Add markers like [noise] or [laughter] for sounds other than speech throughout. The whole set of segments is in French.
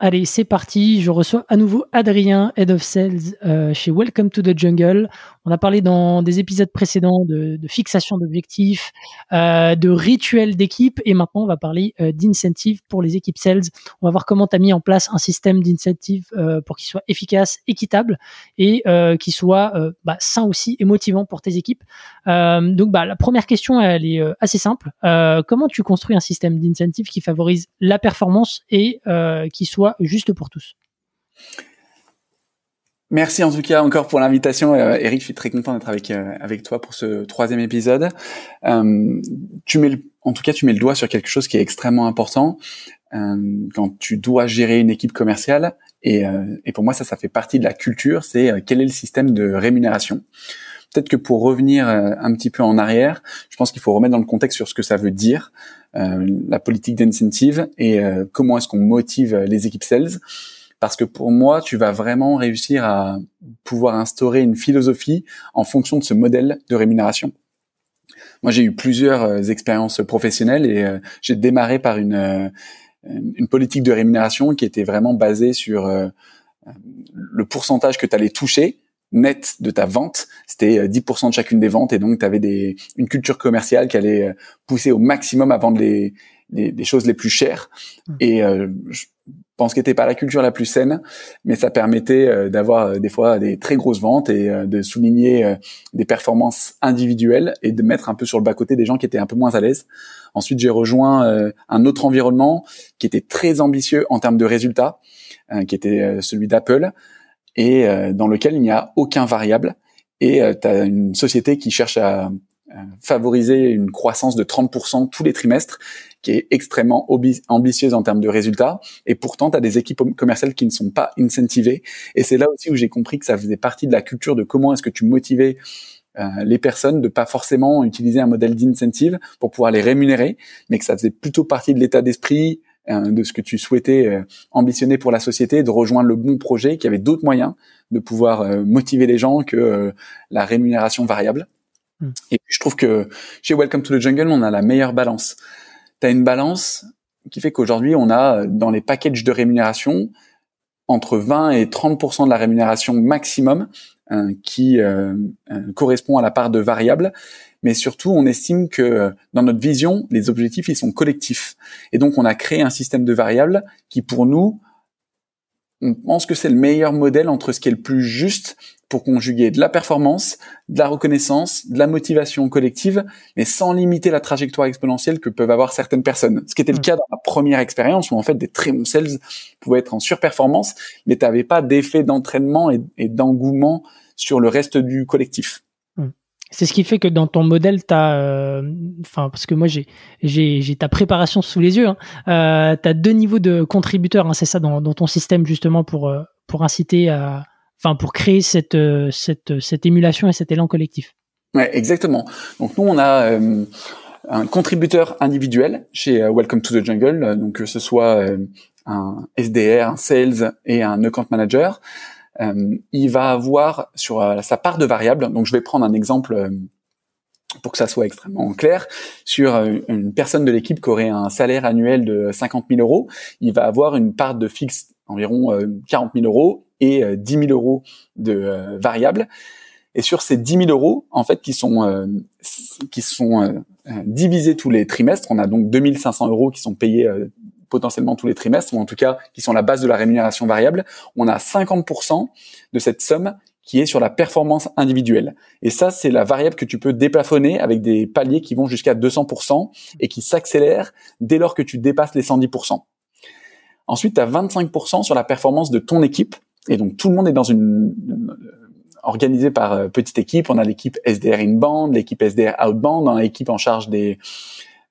Allez, c'est parti. Je reçois à nouveau Adrien, Head of Sales euh, chez Welcome to the Jungle. On a parlé dans des épisodes précédents de, fixation d'objectifs, euh, de rituels d'équipe, et maintenant on va parler euh, d'incentive pour les équipes sales. On va voir comment tu as mis en place un système d'incentive euh, pour qu'il soit efficace, équitable et qui soit bah, sain aussi et motivant pour tes équipes. donc bah, la première question, elle est assez simple. comment tu construis un système d'incentive qui favorise la performance et qui soit juste pour tous? Merci en tout cas encore pour l'invitation, euh, Eric. Je suis très content d'être avec euh, avec toi pour ce troisième épisode. Euh, tu mets, en tout cas, tu mets le doigt sur quelque chose qui est extrêmement important euh, quand tu dois gérer une équipe commerciale. Et, et pour moi, ça, ça fait partie de la culture. C'est quel est le système de rémunération. Peut-être que pour revenir un petit peu en arrière, je pense qu'il faut remettre dans le contexte sur ce que ça veut dire, la politique d'incentive et comment est-ce qu'on motive les équipes sales parce que pour moi, tu vas vraiment réussir à pouvoir instaurer une philosophie en fonction de ce modèle de rémunération. Moi, j'ai eu plusieurs euh, expériences professionnelles et euh, j'ai démarré par une, euh, une politique de rémunération qui était vraiment basée sur le pourcentage que tu allais toucher net de ta vente, c'était 10% de chacune des ventes et donc tu avais des, une culture commerciale qui allait pousser au maximum à vendre les, les, choses les plus chères. Mmh. Et je pense que n'était pas la culture la plus saine, mais ça permettait euh, d'avoir euh, des fois des très grosses ventes et euh, de souligner des performances individuelles et de mettre un peu sur le bas côté des gens qui étaient un peu moins à l'aise. Ensuite, j'ai rejoint un autre environnement qui était très ambitieux en termes de résultats, qui était celui d'Apple et dans lequel il n'y a aucun variable et tu as une société qui cherche à favoriser une croissance de 30% tous les trimestres qui est extrêmement ambitieuse en termes de résultats. Et pourtant, tu as des équipes commerciales qui ne sont pas incentivées. Et c'est là aussi où j'ai compris que ça faisait partie de la culture de comment est-ce que tu motivais euh, les personnes de pas forcément utiliser un modèle d'incentive pour pouvoir les rémunérer, mais que ça faisait plutôt partie de l'état d'esprit euh, de ce que tu souhaitais euh, ambitionner pour la société, de rejoindre le bon projet, qu'il y avait d'autres moyens de pouvoir motiver les gens que la rémunération variable. Hmm. Et puis je trouve que chez Welcome to the Jungle, on a la meilleure balance tu as une balance qui fait qu'aujourd'hui, on a dans les packages de rémunération entre 20 et 30% de la rémunération maximum hein, qui euh, euh, correspond à la part de variable. Mais surtout, on estime que dans notre vision, les objectifs, ils sont collectifs. Et donc, on a créé un système de variables qui, pour nous, on pense que c'est le meilleur modèle entre ce qui est le plus juste pour conjuguer de la performance, de la reconnaissance, de la motivation collective, mais sans limiter la trajectoire exponentielle que peuvent avoir certaines personnes. Ce qui était le mm. cas dans ma première expérience, où en fait des très bons sales pouvaient être en surperformance, mais tu n'avais pas d'effet d'entraînement et, d'engouement sur le reste du collectif. Mm. C'est ce qui fait que dans ton modèle, tu as, euh, enfin, parce que moi j'ai, j'ai, ta préparation sous les yeux, hein, euh, tu as deux niveaux de contributeurs, hein, c'est ça dans, dans, ton système justement pour, euh, pour inciter à, enfin pour créer cette, euh, cette, cette émulation et cet élan collectif. Ouais, exactement. Donc nous on a euh, un contributeur individuel chez euh, Welcome to the Jungle, donc que ce soit un SDR, un sales et un account manager, il va avoir sur sa part de variable. Donc je vais prendre un exemple pour que ça soit extrêmement clair, sur une personne de l'équipe qui aurait un salaire annuel de 50 000 euros, il va avoir une part de fixe environ 40 000 euros et 10 euh, 000 euros de euh, variables. Et sur ces 10 000 euros, en fait, qui sont euh, qui sont divisés tous les trimestres, on a donc 2500 euros qui sont payés potentiellement tous les trimestres, ou en tout cas qui sont la base de la rémunération variable. On a 50% de cette somme qui est sur la performance individuelle. Et ça, c'est la variable que tu peux déplafonner avec des paliers qui vont jusqu'à 200% et qui s'accélèrent dès lors que tu dépasses les 110%. Ensuite, tu as 25% sur la performance de ton équipe et donc tout le monde est dans une, organisé par euh, petite équipe. On a l'équipe SDR inbound, l'équipe SDR outbound, on a l'équipe en charge des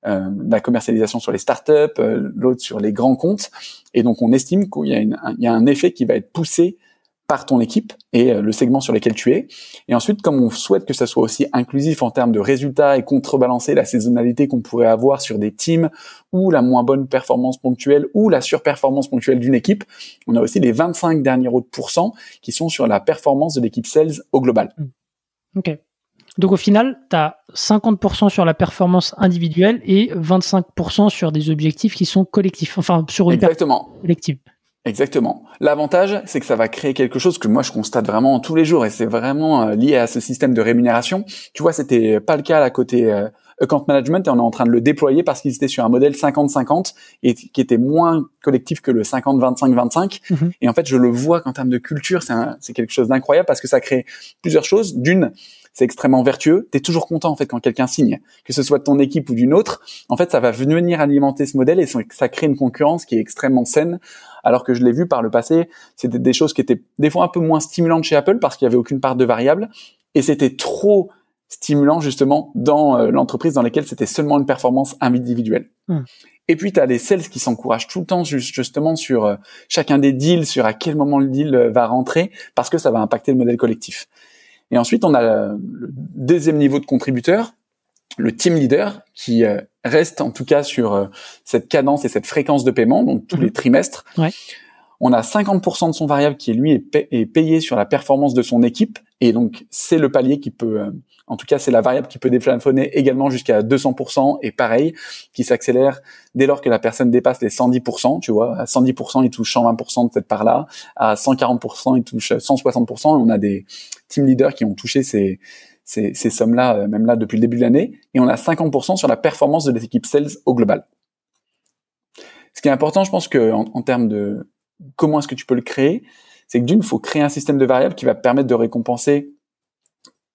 euh, la commercialisation sur les startups, euh, l'autre sur les grands comptes. Et donc, on estime qu'il y, y a un effet qui va être poussé par ton équipe et euh, le segment sur lequel tu es. Et ensuite, comme on souhaite que ça soit aussi inclusif en termes de résultats et contrebalancer la saisonnalité qu'on pourrait avoir sur des teams ou la moins bonne performance ponctuelle ou la surperformance ponctuelle d'une équipe, on a aussi les 25 derniers autres pourcents qui sont sur la performance de l'équipe sales au global. Ok. Donc au final, tu as 50% sur la performance individuelle et 25% sur des objectifs qui sont collectifs, enfin sur une Exactement. collective. Exactement. L'avantage, c'est que ça va créer quelque chose que moi je constate vraiment tous les jours et c'est vraiment euh, lié à ce système de rémunération. Tu vois, c'était pas le cas à côté euh, account management et on est en train de le déployer parce qu'ils étaient sur un modèle 50-50 et qui était moins collectif que le 50-25-25. Mhm. Et en fait, je le vois qu'en termes de culture, c'est quelque chose d'incroyable parce que ça crée plusieurs choses. D'une, c'est extrêmement vertueux. Tu es toujours content en fait quand quelqu'un signe, que ce soit de ton équipe ou d'une autre. En fait, ça va venir alimenter ce modèle et ça crée une concurrence qui est extrêmement saine. Alors que je l'ai vu par le passé, c'était des choses qui étaient des fois un peu moins stimulantes chez Apple parce qu'il y avait aucune part de variable et c'était trop stimulant justement dans euh, l'entreprise dans laquelle c'était seulement une performance individuelle. Hmm. Et puis tu as les sales qui s'encouragent tout le temps justement sur euh, chacun des deals, sur à quel moment le deal euh, va rentrer parce que ça va impacter le modèle collectif. Et ensuite, on a le deuxième niveau de contributeur, le team leader, qui euh, reste en tout cas sur euh, cette cadence et cette fréquence de paiement, donc tous les mhm. trimestres. Ouais. On a 50% de son variable qui, lui, est, payé sur la performance de son équipe. Et donc, c'est le palier qui peut, euh, en tout cas, c'est la variable qui peut déplafonner également jusqu'à 200%. Et pareil, qui s'accélère dès lors que la personne dépasse les 110%. Tu vois, à 110%, il touche 120% de cette part-là. À 140%, il touche 160%. Et on a des team leaders qui ont touché ces, ces, ces sommes-là, euh, même là, depuis le début de l'année. Et on a 50% sur la performance de l'équipe sales au global. Ce qui est important, je pense que en termes de comment est-ce que tu peux le créer C'est que d'une, il faut créer un système de variables qui va permettre de récompenser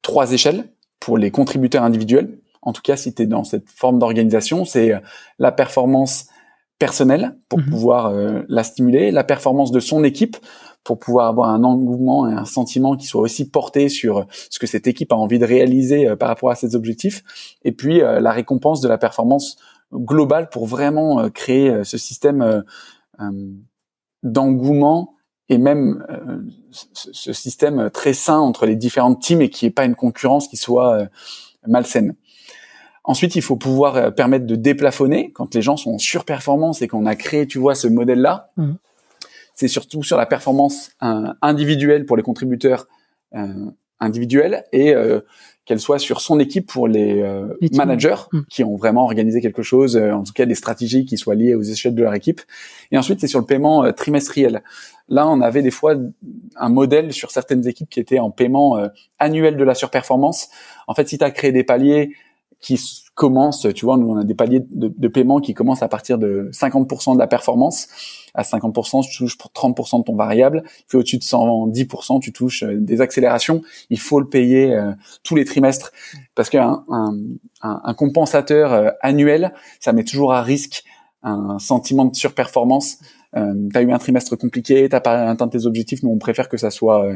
trois échelles pour les contributeurs individuels. En tout cas, si tu es dans cette forme d'organisation, c'est euh, la performance personnelle pour mhm. pouvoir euh, la stimuler, la performance de son équipe pour pouvoir avoir un engouement et un sentiment qui soit aussi porté sur ce que cette équipe a envie de réaliser euh, par rapport à ses objectifs, et puis la récompense de la performance globale pour vraiment créer ce système d'engouement et même euh, ce, système très sain entre les différentes teams et qui est pas une concurrence qui soit euh, malsaine. Ensuite, il faut pouvoir euh, permettre de déplafonner quand les gens sont en surperformance et qu'on a créé, tu vois, ce modèle-là. Mmh. C'est surtout sur la performance individuelle pour les contributeurs individuels et qu'elle soit sur son équipe pour les, euh, managers mm. qui ont vraiment organisé quelque chose, euh, en tout cas des stratégies qui soient liées aux échelles de leur équipe. Et ensuite, c'est sur le paiement euh, trimestriel. Là, on avait des fois un modèle sur certaines équipes qui étaient en paiement annuel de la surperformance. En fait, si tu as créé des paliers qui commencent, tu vois, nous on a des paliers de, de paiement qui commencent à partir de 50% de la performance à 50%, tu touches 30% de ton variable. Puis au-dessus de 110%, tu touches euh, des accélérations. Il faut le payer euh, tous les trimestres parce qu'un un, un, compensateur euh, annuel, ça met toujours à risque un sentiment de surperformance. Euh, tu as eu un trimestre compliqué, t'as pas atteint tes objectifs, mais on préfère que ça soit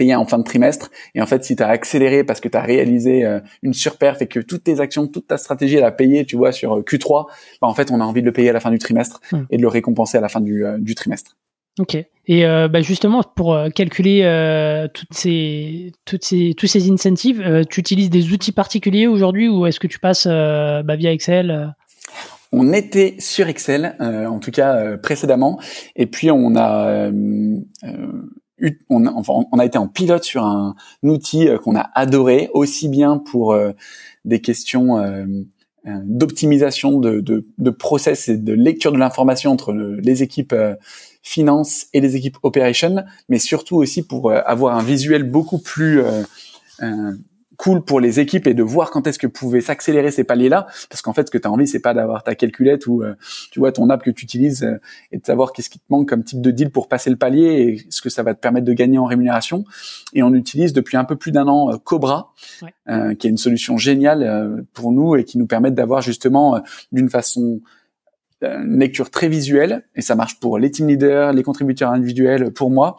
payé en fin de trimestre. Et en fait, si tu as accéléré parce que tu as réalisé euh, une surperf et que toutes tes actions, toute ta stratégie, elle a payé, tu vois, sur euh, Q3, bah, en fait, on a envie de le payer à la fin du trimestre hmm. et de le récompenser à la fin du, euh, du trimestre. Ok. Et bah justement, pour calculer toutes ces, toutes ces, tous ces incentives, tu utilises des outils particuliers aujourd'hui ou est-ce que tu passes bah, via Excel on était sur Excel, en tout cas précédemment, et puis on a on, a été en pilote sur un, outil euh, qu'on a adoré, aussi bien pour euh, des questions euh, d'optimisation de, de, process et de lecture de l'information entre les équipes finance et les équipes operation, mais surtout aussi pour avoir un visuel beaucoup plus cool pour les équipes et de voir quand est-ce que pouvaient s'accélérer ces paliers-là, parce qu'en fait, ce que tu as envie, c'est pas d'avoir ta calculette ou euh, tu vois ton app que tu utilises euh, et de savoir qu'est-ce qui te manque comme type de deal pour passer le palier et ce que ça va te permettre de gagner en rémunération. Et on utilise depuis un peu plus d'un an euh, Cobra, qui est une solution géniale pour nous et qui nous permet d'avoir justement d'une façon une lecture très visuelle et ça marche pour les team leaders, les contributeurs individuels, pour moi.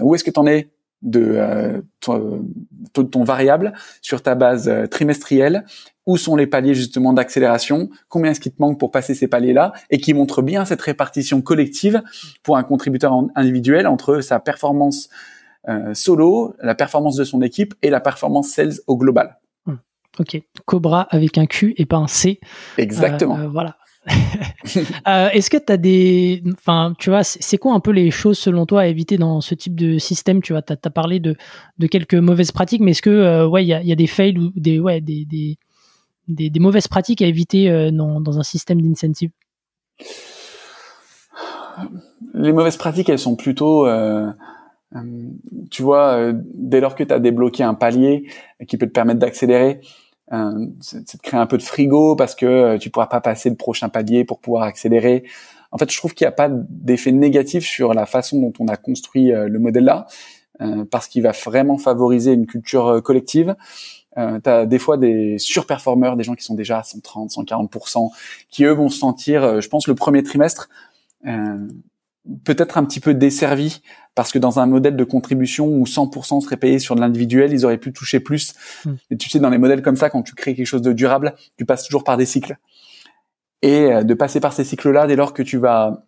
où est-ce que tu en es? De euh, ton, ton, variable sur ta base euh, trimestrielle, où sont les paliers justement d'accélération, combien est-ce qu'il te manque pour passer ces paliers-là, et qui montre bien cette répartition collective pour un contributeur individuel entre sa performance euh, solo, la performance de son équipe et la performance sales au global. Ok, Cobra avec un Q et pas un C. Exactement. Euh, voilà. [laughs] euh, Est-ce que tu as des. Enfin, tu vois, c'est quoi un peu les choses selon toi à éviter dans ce type de système Tu vois, tu as, parlé de, quelques mauvaises pratiques, mais est-ce que, euh, ouais, il y a, des fails ou des, ouais, des, des, mauvaises pratiques à éviter euh, dans, dans, un système d'incentive? Les mauvaises pratiques, elles sont plutôt. Tu vois, dès lors que tu as débloqué un palier qui peut te permettre d'accélérer, c'est de créer un peu de frigo parce que euh, tu pourras pas passer le prochain palier pour pouvoir accélérer. En fait, je trouve qu'il n'y a pas d'effet négatif sur la façon dont on a construit euh, le modèle là, parce qu'il va vraiment favoriser une culture collective. Euh, tu as des fois des surperformeurs, des gens qui sont déjà à 130, 140%, qui eux vont se sentir, je pense, le premier trimestre, euh, peut-être un petit peu desservi parce que dans un modèle de contribution où 100% serait payé sur de l'individuel, ils auraient pu toucher plus. Mm. Et tu sais, dans les modèles comme ça, quand tu crées quelque chose de durable, tu passes toujours par des cycles. Et euh, de passer par ces cycles-là, dès lors que tu vas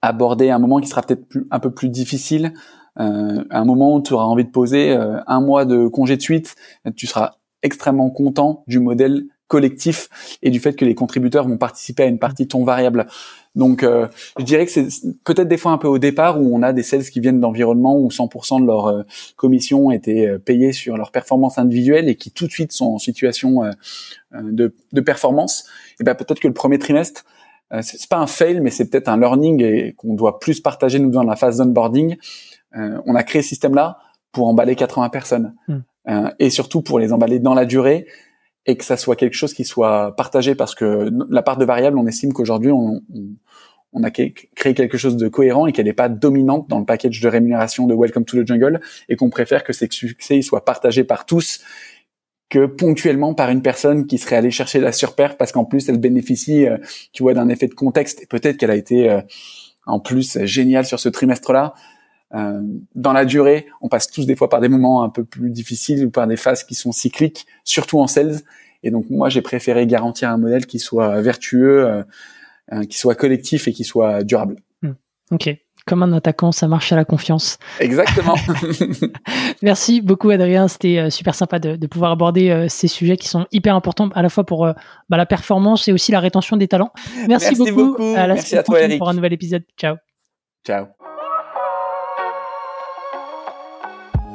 aborder un moment qui sera peut-être un peu plus difficile, euh, un moment où tu auras envie de poser euh, un mois de congé de suite, tu seras extrêmement content du modèle collectif et du fait que les contributeurs vont participer à une partie de ton variable. Donc, euh, je dirais que c'est peut-être des fois un peu au départ où on a des sales qui viennent d'environnements où 100% de leur euh, commission était euh, payée sur leur performance individuelle et qui tout de suite sont en situation de, de, performance. Et ben peut-être que le premier trimestre, c'est pas un fail, mais c'est peut-être un learning et qu'on doit plus partager nous dans la phase d'onboarding. on a créé ce système-là pour emballer 80 personnes hmm. et surtout pour les emballer dans la durée et que ça soit quelque chose qui soit partagé parce que la part de variable, on estime qu'aujourd'hui, on, a créé quelque chose de cohérent et qu'elle n'est pas dominante dans le package de rémunération de Welcome to the Jungle et qu'on préfère que ces succès soient partagés par tous que ponctuellement par une personne qui serait allée chercher la surperf parce qu'en plus elle bénéficie, euh, tu vois, d'un effet de contexte et peut-être qu'elle a été euh, en plus géniale sur ce trimestre-là. Euh, dans la durée, on passe tous des fois par des moments un peu plus difficiles ou par des phases qui sont cycliques, surtout en sales. Et donc moi, j'ai préféré garantir un modèle qui soit vertueux, euh, euh, qui soit collectif et qui soit durable. Hmm. Ok. Comme un attaquant, ça marche à la confiance. Exactement. [laughs] [laughs] Merci beaucoup, Adrien. C'était super sympa de, de, pouvoir aborder ces sujets qui sont hyper importants à la fois pour bah, la performance et aussi la rétention des talents. Merci, Merci beaucoup. À la Merci à toi, Eric. pour un nouvel épisode. Ciao. Ciao.